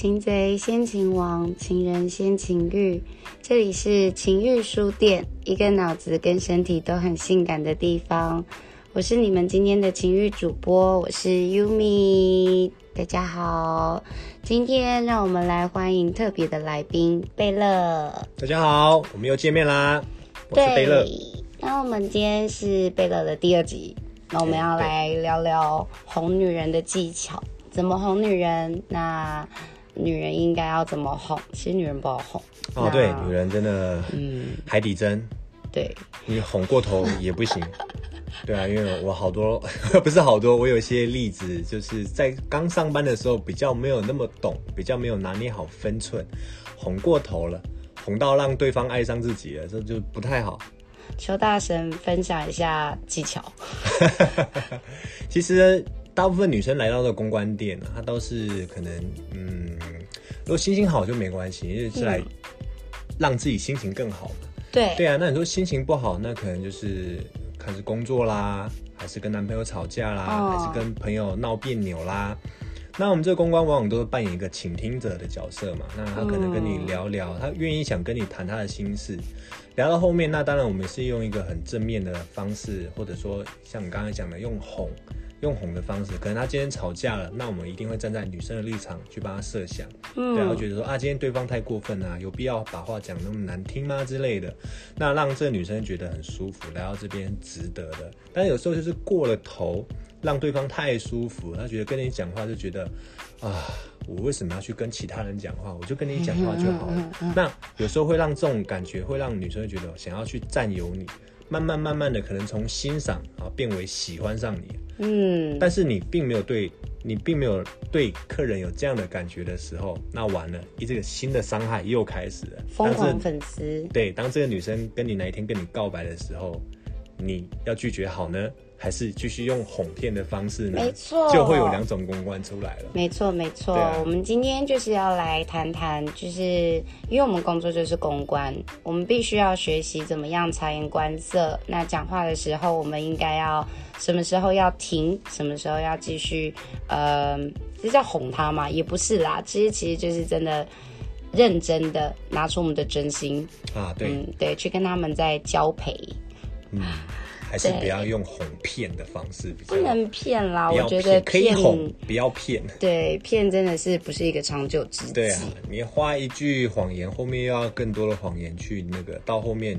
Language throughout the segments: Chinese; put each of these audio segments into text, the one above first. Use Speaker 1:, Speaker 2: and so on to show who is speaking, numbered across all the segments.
Speaker 1: 擒贼先擒王，情人先情欲。这里是情欲书店，一个脑子跟身体都很性感的地方。我是你们今天的情欲主播，我是 Yumi，大家好。今天让我们来欢迎特别的来宾贝勒。
Speaker 2: 大家好，我们又见面啦，我是贝勒。
Speaker 1: 那我们今天是贝勒的第二集，那我们要来聊聊哄女人的技巧。怎么哄女人？那女人应该要怎么哄？其实女人不好哄
Speaker 2: 哦。对，女人真的，嗯，海底针。
Speaker 1: 对，
Speaker 2: 你哄过头也不行。对啊，因为我好多 不是好多，我有一些例子，就是在刚上班的时候比较没有那么懂，比较没有拿捏好分寸，哄过头了，哄到让对方爱上自己了，这就不太好。
Speaker 1: 邱大神分享一下技巧。
Speaker 2: 其实。大部分女生来到的公关店，她都是可能，嗯，如果心情好就没关系，因为是来让自己心情更好嘛。
Speaker 1: 对
Speaker 2: 对啊，那你说心情不好，那可能就是开始工作啦，还是跟男朋友吵架啦，还是跟朋友闹别扭啦。那我们这个公关往往都是扮演一个倾听者的角色嘛。那他可能跟你聊聊，他愿意想跟你谈他的心事。聊到后面，那当然我们是用一个很正面的方式，或者说像你刚才讲的，用哄。用哄的方式，可能他今天吵架了，那我们一定会站在女生的立场去帮他设想，对，然后觉得说啊，今天对方太过分啊，有必要把话讲那么难听吗之类的，那让这个女生觉得很舒服，来到这边值得的。但有时候就是过了头，让对方太舒服，他觉得跟你讲话就觉得啊，我为什么要去跟其他人讲话？我就跟你讲话就好了。那有时候会让这种感觉会让女生觉得想要去占有你，慢慢慢慢的可能从欣赏啊变为喜欢上你。嗯，但是你并没有对你并没有对客人有这样的感觉的时候，那完了，一这个新的伤害又开始了。
Speaker 1: 疯狂粉丝，
Speaker 2: 对，当这个女生跟你哪一天跟你告白的时候，你要拒绝好呢？还是继续用哄骗的方式
Speaker 1: 呢？没错，
Speaker 2: 就会有两种公关出来了。
Speaker 1: 没错，没错。我们今天就是要来谈谈，就是因为我们工作就是公关，我们必须要学习怎么样察言观色。那讲话的时候，我们应该要什么时候要停，什么时候要继续？呃，这叫哄他嘛？也不是啦，其实其实就是真的认真的拿出我们的真心
Speaker 2: 啊，对，嗯
Speaker 1: 对，去跟他们在交配。嗯。
Speaker 2: 还是不要用哄骗的方式，
Speaker 1: 不能骗啦。我觉得
Speaker 2: 可以哄，不要骗。
Speaker 1: 对，骗真的是不是一个长久之计。
Speaker 2: 对啊，你花一句谎言，后面又要更多的谎言去那个，到后面。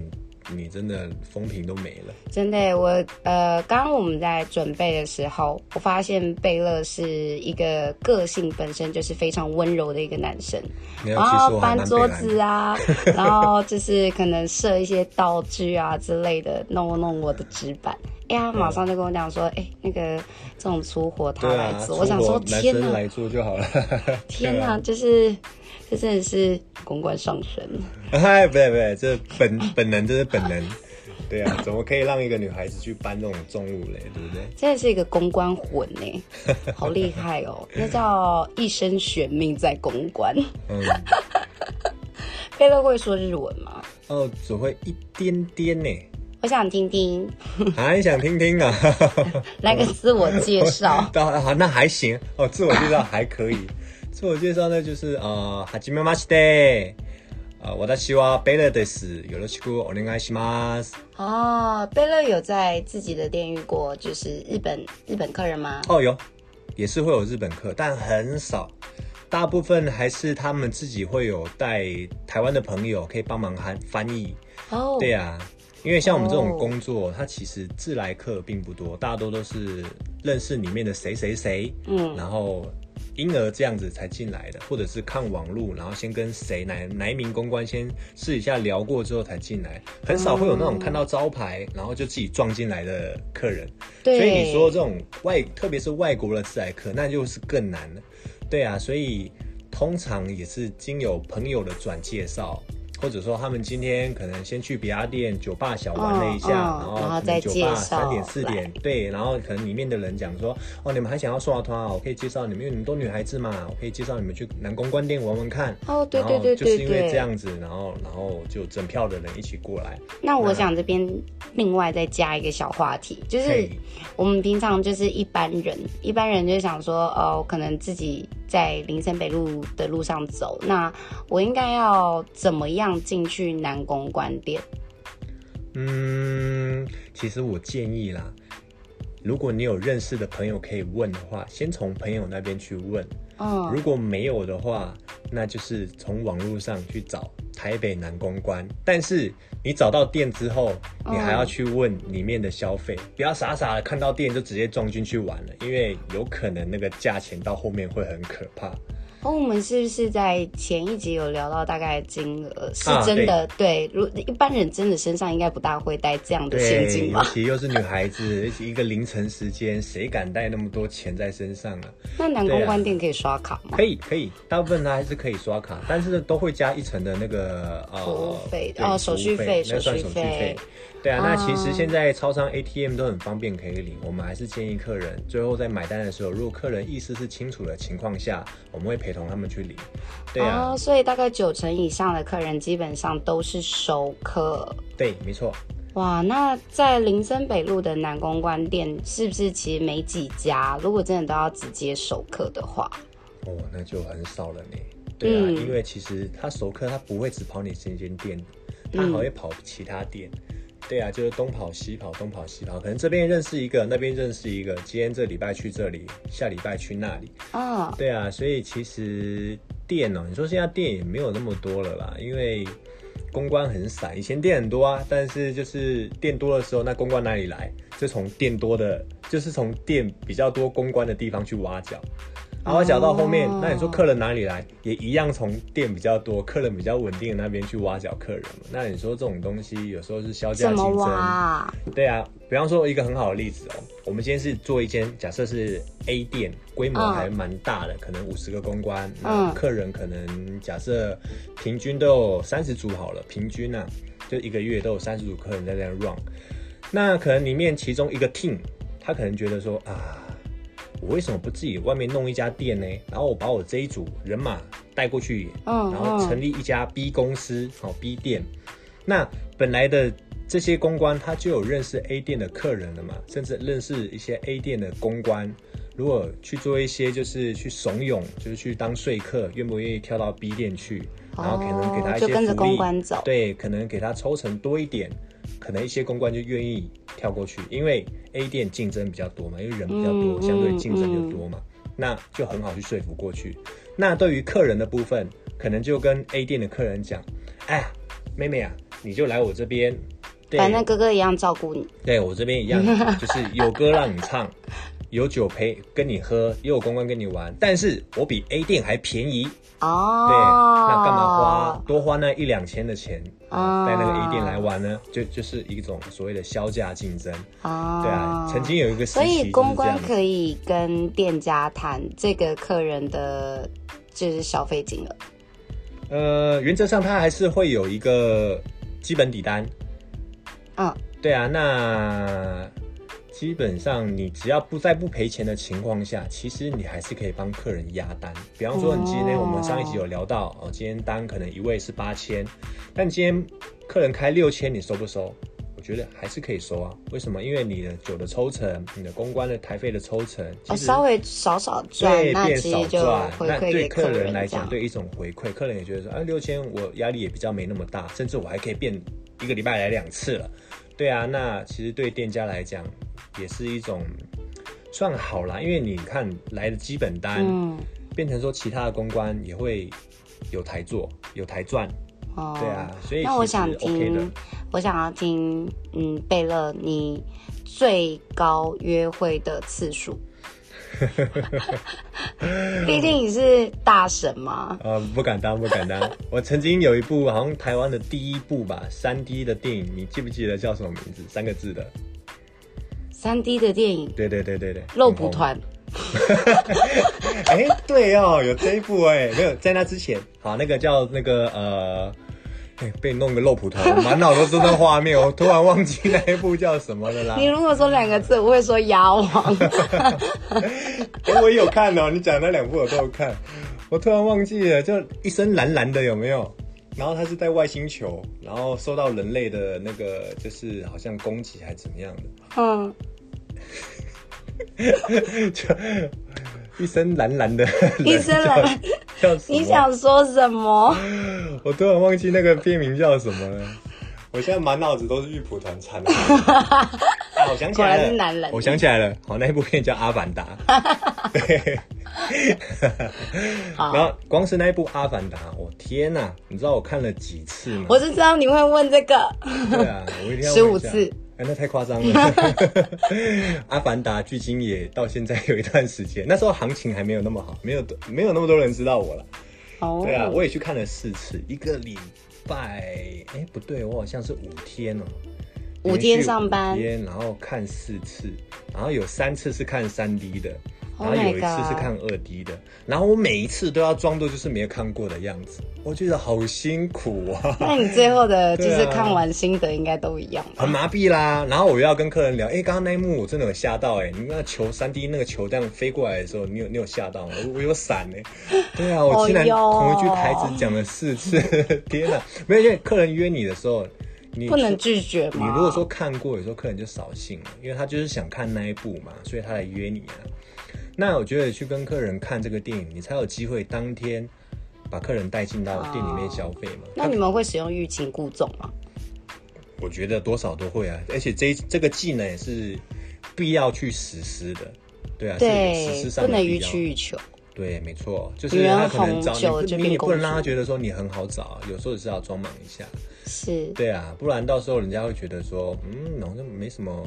Speaker 2: 你真的风评都没了，
Speaker 1: 真的。我呃，刚刚我们在准备的时候，我发现贝勒是一个个性本身就是非常温柔的一个男生，
Speaker 2: 然
Speaker 1: 后搬桌子啊，然后就是可能设一些道具啊之类的，弄弄我的纸板。哎呀，马上就跟我讲说，哎，那个这种粗活他来做，我想说天哪，
Speaker 2: 来做就好了。
Speaker 1: 天哪，就是这真的是公关上身。
Speaker 2: 嗨，不对不对，这本本能，这是本能。对啊，怎么可以让一个女孩子去搬这种重物嘞？对不对？
Speaker 1: 真的是一个公关魂呢，好厉害哦！那叫一生悬命在公关。嗯。贝勒会说日文吗？
Speaker 2: 哦，只会一点点呢。
Speaker 1: 我想听听，
Speaker 2: 还想听听啊！
Speaker 1: 来个自我介绍。
Speaker 2: 好，那还行哦。自我介绍还可以。自我介绍呢，就是呃，はじめまして。呃，我的希望贝勒的是有了しくお願いします。
Speaker 1: 哦，贝勒有在自己的店遇过，就是日本日本客人吗？
Speaker 2: 哦，有，也是会有日本客，但很少，大部分还是他们自己会有带台湾的朋友可以帮忙翻翻译。哦，对呀。因为像我们这种工作，它其实自来客并不多，大多都是认识里面的谁谁谁，嗯，然后 因而这样子才进来的，或者是看网路，然后先跟谁哪哪一名公关先试一下聊过之后才进来，很少会有那种看到招牌然后就自己撞进来的客人。
Speaker 1: 对，
Speaker 2: 所以你说这种外，特别是外国的自来客，那就是更难了。对啊，所以通常也是经有朋友的转介绍。或者说他们今天可能先去比亚店酒吧小玩了一下，然后
Speaker 1: 再酒吧
Speaker 2: 三点四点，对，然后可能里面的人讲说，哦，你们还想要刷团啊？我可以介绍你们，因为你们都女孩子嘛，我可以介绍你们去南宫关店玩玩看。
Speaker 1: 哦，对对对对对，
Speaker 2: 就是因为这样子，然后然后就整票的人一起过来。
Speaker 1: 那我想这边另外再加一个小话题，就是我们平常就是一般人，一般人就想说，哦，可能自己。在林森北路的路上走，那我应该要怎么样进去南宫关店？
Speaker 2: 嗯，其实我建议啦，如果你有认识的朋友可以问的话，先从朋友那边去问。如果没有的话，那就是从网络上去找台北南公关。但是你找到店之后，你还要去问里面的消费，不要傻傻的看到店就直接撞进去玩了，因为有可能那个价钱到后面会很可怕。
Speaker 1: 哦，我们是不是在前一集有聊到大概金额是
Speaker 2: 啊
Speaker 1: 真的？对，如一般人真的身上应该不大会带这样的现
Speaker 2: 对，尤
Speaker 1: 金吧？
Speaker 2: 其又是女孩子，而且一个凌晨时间，谁敢带那么多钱在身上啊？
Speaker 1: 那南公关店可以刷卡吗？
Speaker 2: 可以，可以，大部分呢还是可以刷卡，但是都会加一层的那个呃
Speaker 1: 服务费
Speaker 2: 对
Speaker 1: 哦手续费
Speaker 2: 那算手续
Speaker 1: 费
Speaker 2: 费。对啊，那其实
Speaker 1: 哦
Speaker 2: 现在超商 ATM 都很方便可以领，我们还是建议客人最后在买单的时候，如果客人意思是清楚的情况下，我们会陪同他们去领。对啊，
Speaker 1: 哦，所以大概九成以上的客人基本上都是熟客。
Speaker 2: 对，没错。
Speaker 1: 哇，那在林森北路的南公关店是不是其实没几家？如果真的都要直接熟客的话，
Speaker 2: 哦，那就很少了呢。对啊，
Speaker 1: 嗯
Speaker 2: 因为其实他熟客他不会只跑你这间店，他还会跑其他店。对啊，就是东跑西跑，东跑西跑，可能这边认识一个，那边认识一个，今天这礼拜去这里，下礼拜去那里。
Speaker 1: 啊，
Speaker 2: 对啊，所以其实店哦，你说现在店也没有那么多了啦，因为公关很散。以前店很多啊，但是就是店多的时候，那公关哪里来？就从店多的，就是从店比较多公关的地方去挖角。然后挖角到后面，
Speaker 1: 哦
Speaker 2: 那你说客人哪里来？也一样从店比较多、客人比较稳定的那边去挖角客人嘛。那你说这种东西有时候是销价竞争，
Speaker 1: 挖啊？
Speaker 2: 对啊，比方说一个很好的例子哦，我们今天是做一间，假设是 A 店，规模
Speaker 1: 嗯
Speaker 2: 还蛮大的，可能五十个公关，那
Speaker 1: 嗯
Speaker 2: 客人可能假设平均都有三十组好了，平均啊，就一个月都有三十组客人在这样 run，那可能里面其中一个 team，他可能觉得说啊。我为什么不自己外面弄一家店呢？然后我把我这一组人马带过去，
Speaker 1: 嗯
Speaker 2: 然后成立一家 B 公司，好 B 店。那本来的这些公关他就有认识 A 店的客人了嘛，甚至认识一些 A 店的公关。如果去做一些就是去怂恿，就是去当说客，愿不愿意跳到 B 店去？然后可能给他一些
Speaker 1: 哦就跟着
Speaker 2: 福利
Speaker 1: 公关走
Speaker 2: 对，可能给他抽成多一点，可能一些公关就愿意跳过去，因为 A 店竞争比较多嘛，因为人比较多，
Speaker 1: 嗯
Speaker 2: 相对竞争就多嘛，那就很好去说服过去。那对于客人的部分，可能就跟 A 店的客人讲，哎呀，妹妹啊，你就来我这边，对，
Speaker 1: 反正哥哥一样照顾你。
Speaker 2: 对我这边一样，就是有歌让你唱，有酒陪跟你喝，也有公关跟你玩，但是我比 A 店还便宜，
Speaker 1: 哦，
Speaker 2: 对，那干嘛花多花那一两千的钱啊，
Speaker 1: 哦
Speaker 2: 带那个 A 店来玩呢？就就是一种所谓的销价竞争，
Speaker 1: 哦，
Speaker 2: 对啊，曾经有一个时
Speaker 1: 所以公关。可以跟店家谈这个客人的就是消费金额。
Speaker 2: 呃，原则上它还是会有一个基本底单，
Speaker 1: 嗯，
Speaker 2: 对啊，那基本上你只要不在不赔钱的情况下，其实你还是可以帮客人压单。比方说，你今天
Speaker 1: 哦
Speaker 2: 我们上一集有聊到哦，今天单可能一位是八千，但今天客人开六千，你收不收？我觉得还是可以收啊。为什么？因为你的酒的抽成，你的公关的台费的抽成，
Speaker 1: 哦，
Speaker 2: 其实
Speaker 1: 稍微少少赚，
Speaker 2: 对，
Speaker 1: 那
Speaker 2: 变少赚。
Speaker 1: 回
Speaker 2: 那对
Speaker 1: 客
Speaker 2: 客人来讲，。对一种回馈，客人也觉得说，啊，六千我压力也比较没那么大，甚至我还可以变一个礼拜来两次了。对啊，那其实对店家来讲，也是一种算好啦，因为你看来的基本单，
Speaker 1: 嗯，
Speaker 2: 变成说其他的公关也会有台做，有台赚。
Speaker 1: 哦，
Speaker 2: 对啊，所以
Speaker 1: 那我想听，。我想要听，嗯，贝勒，你最高约会的次数？毕竟你是大神嘛。
Speaker 2: 呃，不敢当，不敢当。我曾经有一部好像台湾的第一部吧，三 D 的电影，你记不记得叫什么名字？三个字的。
Speaker 1: 三 D 的电影
Speaker 2: 对对对对对，《
Speaker 1: 肉。蒲团》
Speaker 2: 哎、对哦，有这一部哎，没有在那之前，好，那个叫那个呃，哎被弄个肉蒲团，我满脑都是那画面，我突然忘记那一部叫什么了啦。
Speaker 1: 你如果说两个字，我会说鸭王。
Speaker 2: 哎 我也有看哦，你讲那两部我都有看，我突然忘记了，就一身蓝蓝的有没有？然后他是在外星球，然后受到人类的那个就是好像攻击还怎么样的，
Speaker 1: 嗯，
Speaker 2: 就一身蓝蓝的，
Speaker 1: 一身蓝？你想说什么？
Speaker 2: 我突然忘记那个片名叫什么了。我现在满脑子都是玉蒲团餐我想起
Speaker 1: 果
Speaker 2: 来了，
Speaker 1: 是男人
Speaker 2: 我想起来了，好，那一部片叫《阿凡达》。对。
Speaker 1: 好
Speaker 2: 然后光是那一部《阿凡达》，我天哪！你知道我看了几次吗？
Speaker 1: 我是知道你会问这个，
Speaker 2: 对啊，我一定要
Speaker 1: 15
Speaker 2: 问一下
Speaker 1: 次。
Speaker 2: 哎，那太夸张了。阿凡达距今也到现在有一段时间，那时候行情还没有那么好，没有没有那么多人知道我了。
Speaker 1: 哦，
Speaker 2: 对啊，我也去看了四次，一个礼拜，哎，不对，我好像是五天哦、
Speaker 1: 五天上班
Speaker 2: 五天，然后看四次，然后有三次是看三 D 的
Speaker 1: ，Oh
Speaker 2: 然后有一次是看二 D 的，然后我每一次都要装作就是没有看过的样子，我觉得好辛苦啊。
Speaker 1: 那你最后的 就是看完心得应该都一样吧
Speaker 2: 很？麻痹啦，然后我又要跟客人聊，哎、刚刚那一幕我真的有吓到、哎，你那球三 D 那个球这样飞过来的时候，你有你有吓到吗？我我有闪哎、对啊，我竟然同一句台词讲了四次，天哪！没有，因为客人约你的时候，你
Speaker 1: 不能拒绝
Speaker 2: 你？如果说看过，有时候客人就扫兴了，因为他就是想看那一部嘛，所以他来约你啊。那我觉得去跟客人看这个电影，你才有机会当天把客人带进到店里面消费嘛。
Speaker 1: 那你们会使用欲擒故纵吗？
Speaker 2: 我觉得多少都会啊，而且这一这个技能也是必要去实施的，对啊，对实施，上
Speaker 1: 不能予取予求。
Speaker 2: 对，没错，就是他可能找你，你也不能让他觉得说你很好找啊，有时候也是要装忙一下，
Speaker 1: 是，
Speaker 2: 对啊，不然到时候人家会觉得说，嗯，好像没什么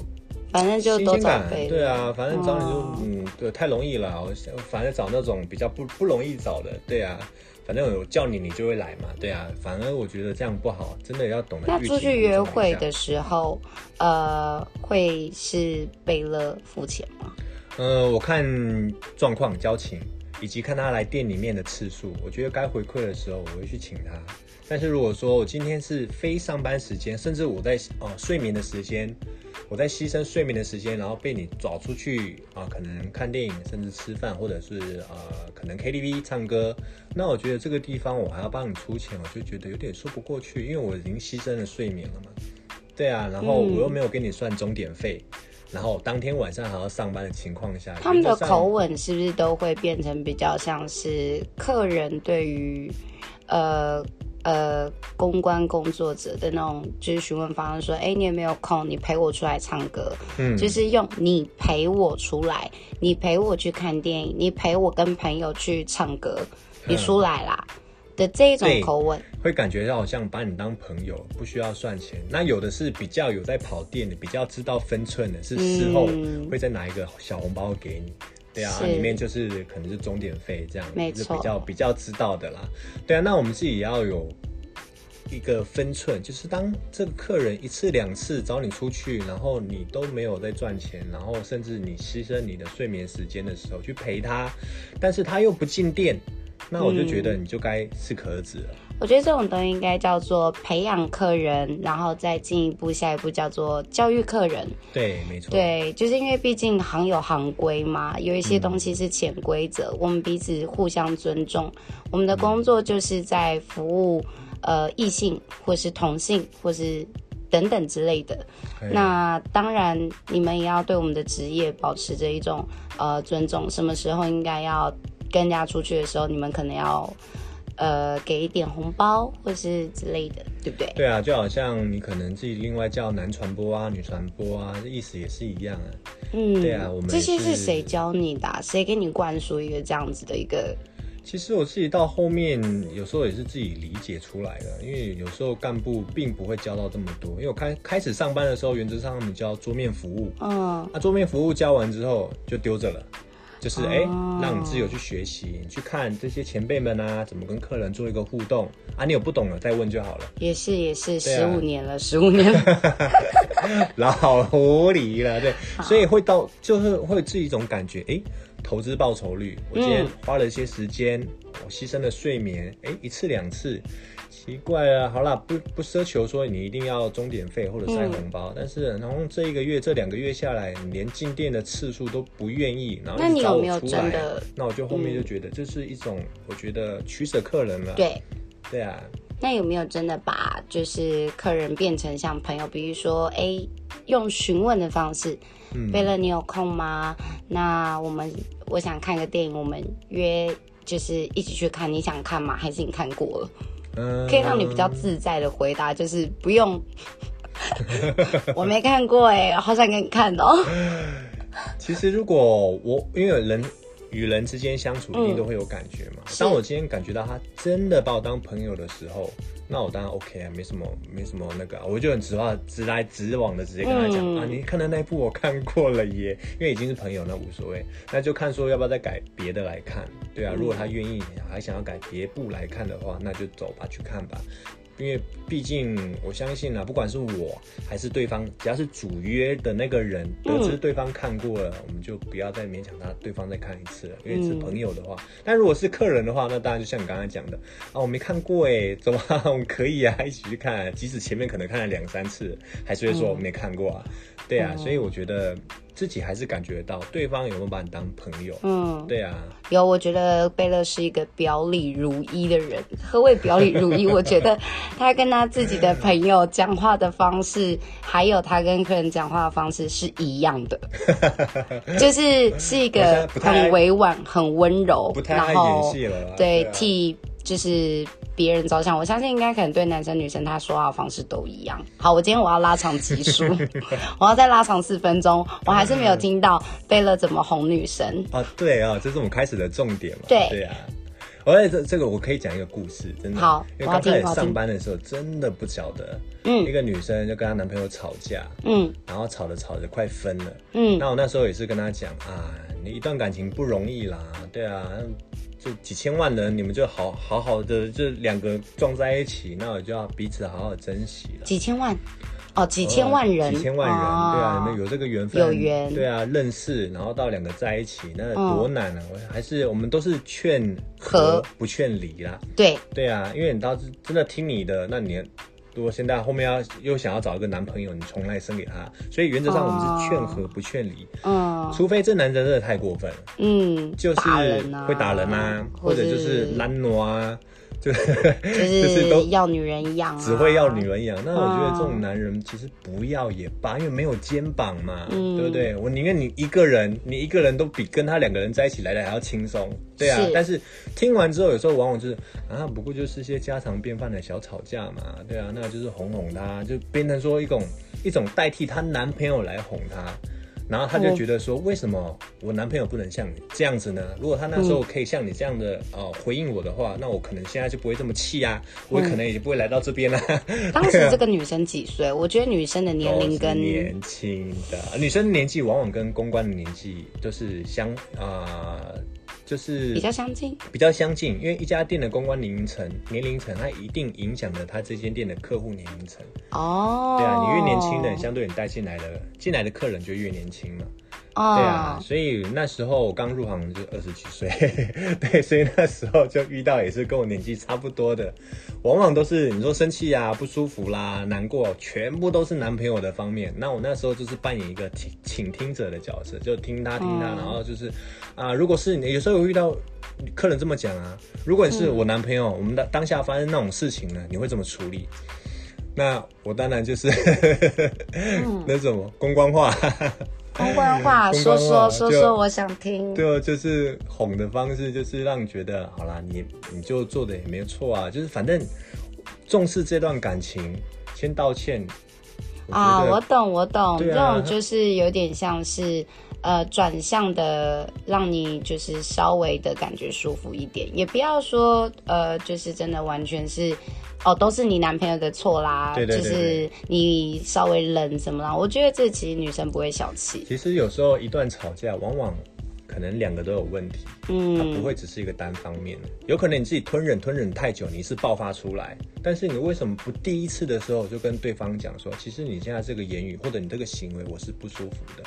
Speaker 1: 反正就多
Speaker 2: 新鲜感，对啊，反正找你就、
Speaker 1: 哦
Speaker 2: 嗯，对，太容易了。我想反正找那种比较不不容易找的，对啊，反正我叫你你就会来嘛，对啊。反而我觉得这样不好，真的要懂得
Speaker 1: 那出去约会的时候，呃，会是贝勒付钱吗？
Speaker 2: 呃，我看状况、交情，以及看他来店里面的次数，我觉得该回馈的时候，我会去请他。但是如果说我今天是非上班时间，甚至我在哦、睡眠的时间，我在牺牲睡眠的时间，然后被你找出去啊、可能看电影，甚至吃饭，或者是呃，可能 KTV 唱歌，那我觉得这个地方我还要帮你出钱，我就觉得有点说不过去，因为我已经牺牲了睡眠了嘛。对啊，然后我又没有给你算钟点费，然后当天晚上还要上班的情况下，
Speaker 1: 他们的口吻是不是都会变成比较像是客人对于呃呃公关工作者的那种就是询问方式，说，哎，你有没有空？你陪我出来唱歌，
Speaker 2: 嗯。
Speaker 1: 就是用你陪我出来，你陪我去看电影，你陪我跟朋友去唱歌，你出来啦的这一种口吻。
Speaker 2: 会感觉到好像把你当朋友，不需要算钱。那有的是比较有在跑店的，比较知道分寸的，是事后
Speaker 1: 嗯
Speaker 2: 会再拿一个小红包给你。对啊，里面就是可能是钟点费这样，
Speaker 1: 没错
Speaker 2: 就是比较比较知道的啦。对啊，那我们自己也要有一个分寸，就是当这个客人一次两次找你出去，然后你都没有在赚钱，然后甚至你牺牲你的睡眠时间的时候去陪他，但是他又不进店，那我就觉得你就该适可而止了。
Speaker 1: 我觉得这种东西应该叫做培养客人，然后再进一步，下一步叫做教育客人。
Speaker 2: 对，没错。
Speaker 1: 对，就是因为毕竟行有行规嘛，有一些东西是潜规则，我们彼此互相尊重。我们的工作就是在服务呃异性，或是同性，或是等等之类的。
Speaker 2: 哎
Speaker 1: 那当然，你们也要对我们的职业保持着一种呃尊重。什么时候应该要跟人家出去的时候，你们可能要呃给一点红包，或是之类的，对不对？
Speaker 2: 对啊，就好像你可能自己另外叫男传播啊、女传播啊，这意思也是一样啊。
Speaker 1: 嗯，
Speaker 2: 对啊我们
Speaker 1: 这些是
Speaker 2: 是
Speaker 1: 谁教你的啊、谁给你灌输一个这样子的一个？
Speaker 2: 其实我自己到后面有时候也是自己理解出来的，因为有时候干部并不会教到这么多。因为我开开始上班的时候，原则上他们教桌面服务，
Speaker 1: 嗯，
Speaker 2: 那桌面服务教完之后就丢着了，就是哎、
Speaker 1: 哦
Speaker 2: 让你自由去学习，你去看这些前辈们啊，怎么跟客人做一个互动。啊，你有不懂的再问就好了。
Speaker 1: 也是也是，
Speaker 2: 对
Speaker 1: 十
Speaker 2: 啊
Speaker 1: 五年了，十五年。了，
Speaker 2: 老狐狸了，对，所以会到就是会是一种感觉，哎、投资报酬率，我今天
Speaker 1: 嗯。
Speaker 2: 花了一些时间，我牺牲了睡眠，哎、一次两次，奇怪啊，好啦，不不奢求说你一定要钟点费或者塞红包，但是然后这一个月这两个月下来，你连进店的次数都不愿意，然后
Speaker 1: 那你有没有真的嗯
Speaker 2: 那我就后面就觉得这是一种，我觉得取舍客人了，
Speaker 1: 对。
Speaker 2: 对啊，
Speaker 1: 那有没有真的把就是客人变成像朋友？比如说，哎，用询问的方式，贝勒，你有空吗？那我们我想看个电影，我们约就是一起去看，你想看吗？还是你看过了？嗯，可以让你比较自在的回答，就是不用。我没看过哎，好想给你看哦。
Speaker 2: 其实如果我因为人与人之间相处一定都会有感觉嘛。当我今天感觉到他真的把我当朋友的时候，那我当然 OK 啊，没什么没什么那个，我就很直话直来直往的直接跟他讲啊，你看的那部我看过了耶，因为已经是朋友，那无所谓，那就看说要不要再改别的来看。对啊，如果他愿意还想要改别部来看的话，那就走吧，去看吧。因为毕竟我相信啊，不管是我还是对方，只要是主约的那个人得知对方看过了，我们就不要再勉强他，对方再看一次了。因为是朋友的话，但如果是客人的话，那当然就像你刚才讲的啊，我没看过哎，怎么 我们可以啊，一起去看，即使前面可能看了两三次，还是会说我没看过啊。对啊，所以我觉得。自己还是感觉到对方有没有把你当朋友？嗯，对啊，
Speaker 1: 有。我觉得贝勒是一个表里如一的人。何谓表里如一？我觉得他跟他自己的朋友讲话的方式，还有他跟客人讲话的方式是一样的，就是是一个很委婉、很温柔，
Speaker 2: 不太爱演戏了。
Speaker 1: 对，替就是。别人着想，我相信应该可能对男生女生他说话的方式都一样。好，我今天我要拉长集数，我要再拉长四分钟，我还是没有听到贝勒怎么哄女生
Speaker 2: 啊？对啊，这是我们开始的重点嘛。
Speaker 1: 对
Speaker 2: 对啊，而且这这个我可以讲一个故事，真的
Speaker 1: 好，
Speaker 2: 因为刚开始上班的时候真的不晓得，嗯，一个女生就跟她男朋友吵架，嗯，然后吵着吵着快分了，嗯，那我那时候也是跟她讲啊，你一段感情不容易啦，对啊。就几千万人，你们就好好好的，就两个撞在一起，那我就要彼此好好珍惜了。
Speaker 1: 几千万，哦，几千万人，
Speaker 2: 几千万人，对啊，你们有这个缘分，
Speaker 1: 有缘，
Speaker 2: 对啊，认识，然后到两个在一起，那多难啊！我还是我们都是劝和不劝离啦。
Speaker 1: 对，
Speaker 2: 对啊，因为你倒是真的听你的，那你。如果现在后面要又想要找一个男朋友，你重来生给他，所以原则上我们是劝和不劝离。嗯，除非这男人真的太过分了，嗯，就是会打人啊，或者就是拦挪啊。就
Speaker 1: 就是都要女人养，
Speaker 2: 只会要女人养。那我觉得这种男人其实不要也罢，因为没有肩膀嘛，对不对？我宁愿你一个人，你一个人都比跟他两个人在一起来的还要轻松，对啊。但是听完之后，有时候往往就是啊，不过就是些家常便饭的小吵架嘛，对啊，那就是哄哄他，就变成说一种一种代替她男朋友来哄她。然后他就觉得说，为什么我男朋友不能像你这样子呢？如果他那时候可以像你这样的呃回应我的话，那我可能现在就不会这么气啊，我可能也不会来到这边了。
Speaker 1: 当时这个女生几岁？我觉得女生的年龄 跟
Speaker 2: 年轻的女生年纪往往跟公关的年纪都是相啊。就是
Speaker 1: 比较相近，
Speaker 2: 比较相近，因为一家店的公关年龄层，年龄层它一定影响了它这间店的客户年龄层。哦，对啊，你越年轻的，相对你带进来的进来的客人就越年轻嘛。对啊，所以那时候我刚入行就二十几岁，对，所以那时候就遇到也是跟我年纪差不多的，往往都是你说生气啊、不舒服啦、难过，全部都是男朋友的方面。那我那时候就是扮演一个倾倾听者的角色，就听他听他，然后就是啊，如果是你有时候有遇到客人这么讲啊，如果你是我男朋友，我们的当下发生那种事情呢，你会怎么处理？那我当然就是 那种公关话。
Speaker 1: 公关话，说说说说，我想听。
Speaker 2: 对，就是哄的方式，就是让你觉得好啦，你你就做的也没有错啊，就是反正重视这段感情，先道歉。
Speaker 1: 啊，我懂，我懂，这种就是有点像是呃转向的，让你就是稍微的感觉舒服一点，也不要说呃就是真的完全是。哦，都是你男朋友的错啦，就是你稍微冷什么啦。我觉得这其实女生不会小气。
Speaker 2: 其实有时候一段吵架，往往可能两个都有问题，嗯，它不会只是一个单方面的。有可能你自己吞忍吞忍太久，你是爆发出来，但是你为什么不第一次的时候就跟对方讲说，其实你现在这个言语或者你这个行为我是不舒服的，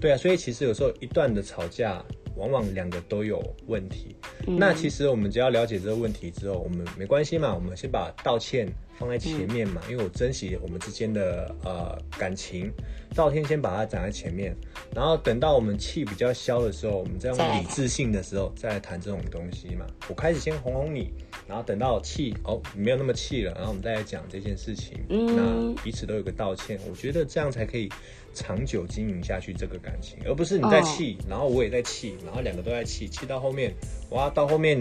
Speaker 2: 对啊。所以其实有时候一段的吵架。往往两个都有问题。那其实我们只要了解这个问题之后，我们没关系嘛，我们先把道歉放在前面嘛，因为我珍惜我们之间的呃感情，道歉先把它讲在前面，然后等到我们气比较消的时候，我们再用理智性的时候再来谈这种东西嘛。我开始先哄哄你，然后等到气哦没有那么气了，然后我们再来讲这件事情，嗯那彼此都有个道歉，我觉得这样才可以。长久经营下去这个感情，而不是你在气，然后我也在气，然后两个都在气，气到后面，哇，到后面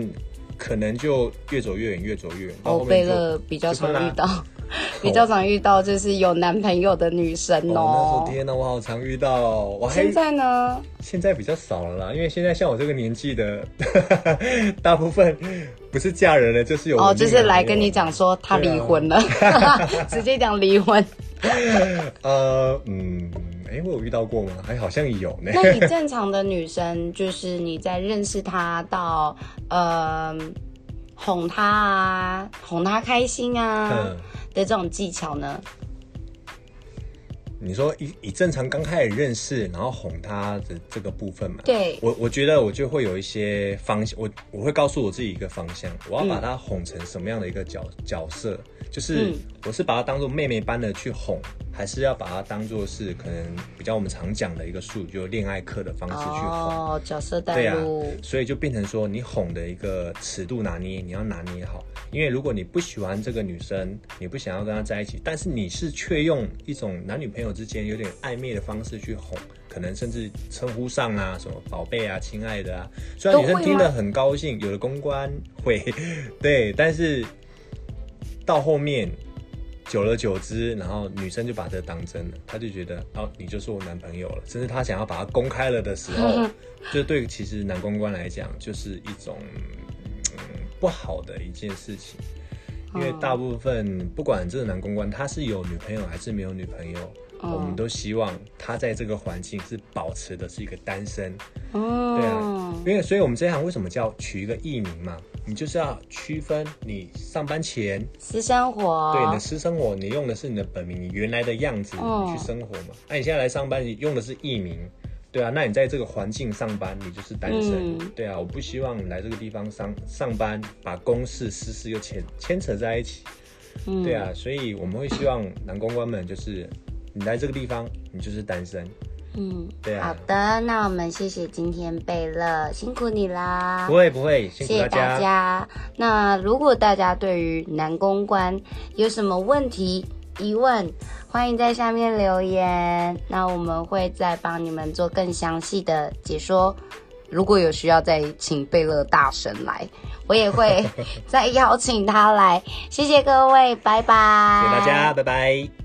Speaker 2: 可能就越走越远，越走越远。
Speaker 1: 欧贝勒比较常遇到，比较常遇到就是有男朋友的女生
Speaker 2: 哦。天哪，我好常遇到。我
Speaker 1: 现在呢？
Speaker 2: 现在比较少了啦，因为现在像我这个年纪的，大部分不是嫁人了，就是有
Speaker 1: 哦，就是来跟你讲说他离婚了，直接讲离婚。
Speaker 2: 呃，嗯。哎，我有遇到过吗？哎，好像有呢。
Speaker 1: 那你正常的女生，就是你在认识她到呃哄他啊，哄他开心啊的这种技巧呢？
Speaker 2: 你说以以正常刚开始认识，然后哄他的这个部分嘛？
Speaker 1: 对，
Speaker 2: 我我觉得我就会有一些方向，我我会告诉我自己一个方向，我要把他哄成什么样的一个角角色。就是我是把她当做妹妹般的去哄，还是要把她当做是可能比较我们常讲的一个术语，就恋爱课的方式去哄。
Speaker 1: 哦，角色代入。
Speaker 2: 所以就变成说，你哄的一个尺度拿捏，你要拿捏好。因为如果你不喜欢这个女生，你不想要跟她在一起，但是你是却用一种男女朋友之间有点暧昧的方式去哄，可能甚至称呼上啊，什么宝贝啊、亲爱的啊，虽然女生听得很高兴，有的公关会，对，但是。到后面，久而久之，然后女生就把这当真了，她就觉得哦，你就是我男朋友了。甚至她想要把它公开了的时候，就对其实男公关来讲，就是一种不好的一件事情。因为大部分不管这个男公关他是有女朋友还是没有女朋友，我们都希望他在这个环境是保持的是一个单身。哦，对啊，因为所以我们这行为什么叫取一个艺名嘛？你就是要区分你上班前
Speaker 1: 私生活，
Speaker 2: 对你的私生活，你用的是你的本名，你原来的样子去生活嘛？那你现在来上班，你用的是艺名，对啊？那你在这个环境上班，你就是单身，对啊？我不希望你来这个地方上上班，把公事私事又牵牵扯在一起，对啊？所以我们会希望男公关们，就是你来这个地方，你就是单身。
Speaker 1: 嗯，对啊。好的，那我们谢谢今天贝勒，辛苦你啦。
Speaker 2: 不会不会，谢
Speaker 1: 谢大家。那如果大家对于男公关有什么问题疑问，欢迎在下面留言，那我们会再帮你们做更详细的解说。如果有需要，再请贝勒大神来，我也会 再邀请他来。谢谢各位，拜拜。
Speaker 2: 谢谢大家，拜拜。